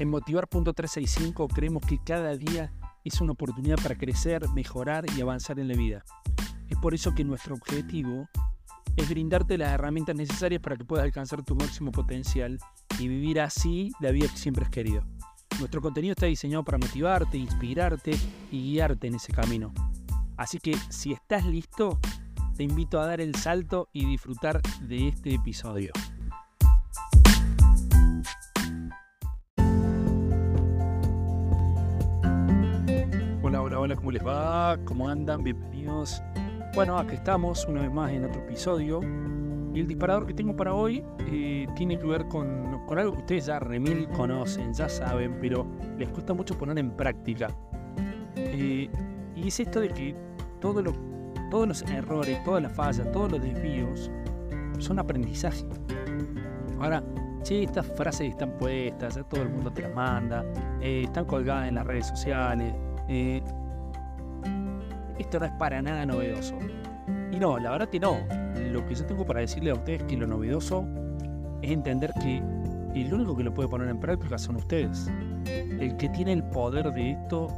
En Motivar.365 creemos que cada día es una oportunidad para crecer, mejorar y avanzar en la vida. Es por eso que nuestro objetivo es brindarte las herramientas necesarias para que puedas alcanzar tu máximo potencial y vivir así la vida que siempre has querido. Nuestro contenido está diseñado para motivarte, inspirarte y guiarte en ese camino. Así que si estás listo, te invito a dar el salto y disfrutar de este episodio. Hola, ¿cómo les va? ¿Cómo andan? Bienvenidos. Bueno, aquí estamos una vez más en otro episodio. Y el disparador que tengo para hoy eh, tiene que ver con, algo que ustedes ya remil conocen, ya saben, pero les cuesta mucho poner en práctica. Eh, y es esto de que todos los errores, todas las fallas, todos los desvíos son aprendizaje. Ahora, si estas frases están puestas, todo el mundo te las manda, eh, están colgadas en las redes sociales. Esto no es para nada novedoso. Y no, la verdad que no. Lo que yo tengo para decirle a ustedes es que lo novedoso es entender que el único que lo puede poner en práctica son ustedes. El que tiene el poder de esto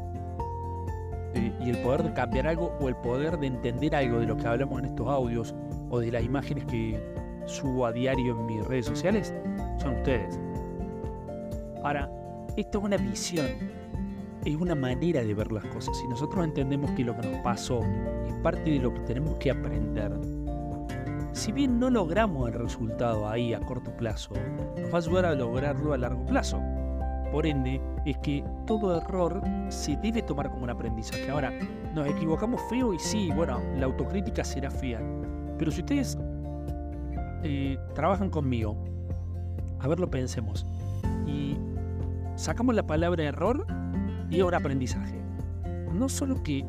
eh, y el poder de cambiar algo o el poder de entender algo de lo que hablamos en estos audios o de las imágenes que subo a diario en mis redes sociales son ustedes. Ahora, esto es una visión es una manera de ver las cosas. Si nosotros entendemos que lo que nos pasó es parte de lo que tenemos que aprender, si bien no logramos el resultado ahí a corto plazo, nos va a ayudar a lograrlo a largo plazo. Por ende, es que todo error se debe tomar como un aprendizaje. Ahora, nos equivocamos feo y sí, bueno, la autocrítica será fea. Pero si ustedes eh, trabajan conmigo, a ver lo pensemos, y sacamos la palabra error y un aprendizaje. No solo que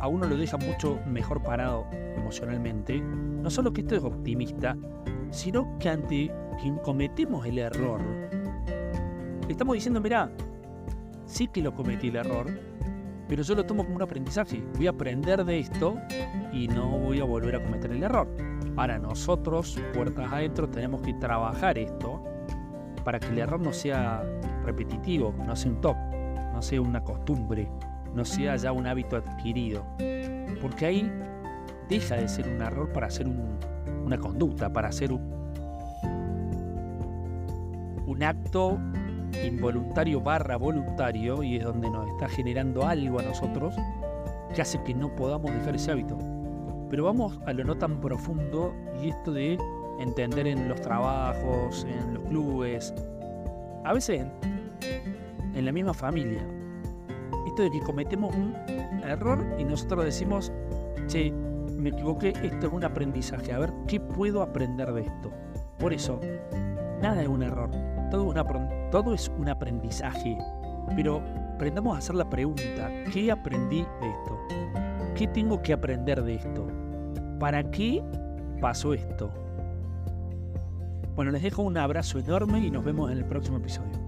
a uno lo deja mucho mejor parado emocionalmente, no solo que esto es optimista, sino que ante quien cometemos el error, estamos diciendo, mira, sí que lo cometí el error, pero yo lo tomo como un aprendizaje. Voy a aprender de esto y no voy a volver a cometer el error. Ahora nosotros, puertas adentro, tenemos que trabajar esto para que el error no sea repetitivo, no sea un top no sea una costumbre, no sea ya un hábito adquirido. Porque ahí deja de ser un error para ser una conducta, para ser un, un acto involuntario barra voluntario y es donde nos está generando algo a nosotros que hace que no podamos dejar ese hábito. Pero vamos a lo no tan profundo y esto de entender en los trabajos, en los clubes, a veces en la misma familia. Esto de que cometemos un error y nosotros decimos, che, me equivoqué, esto es un aprendizaje, a ver, ¿qué puedo aprender de esto? Por eso, nada es un error, todo es, un aprendizaje, pero aprendamos a hacer la pregunta, ¿qué aprendí de esto? ¿Qué tengo que aprender de esto? ¿Para qué pasó esto? Bueno, les dejo un abrazo enorme y nos vemos en el próximo episodio.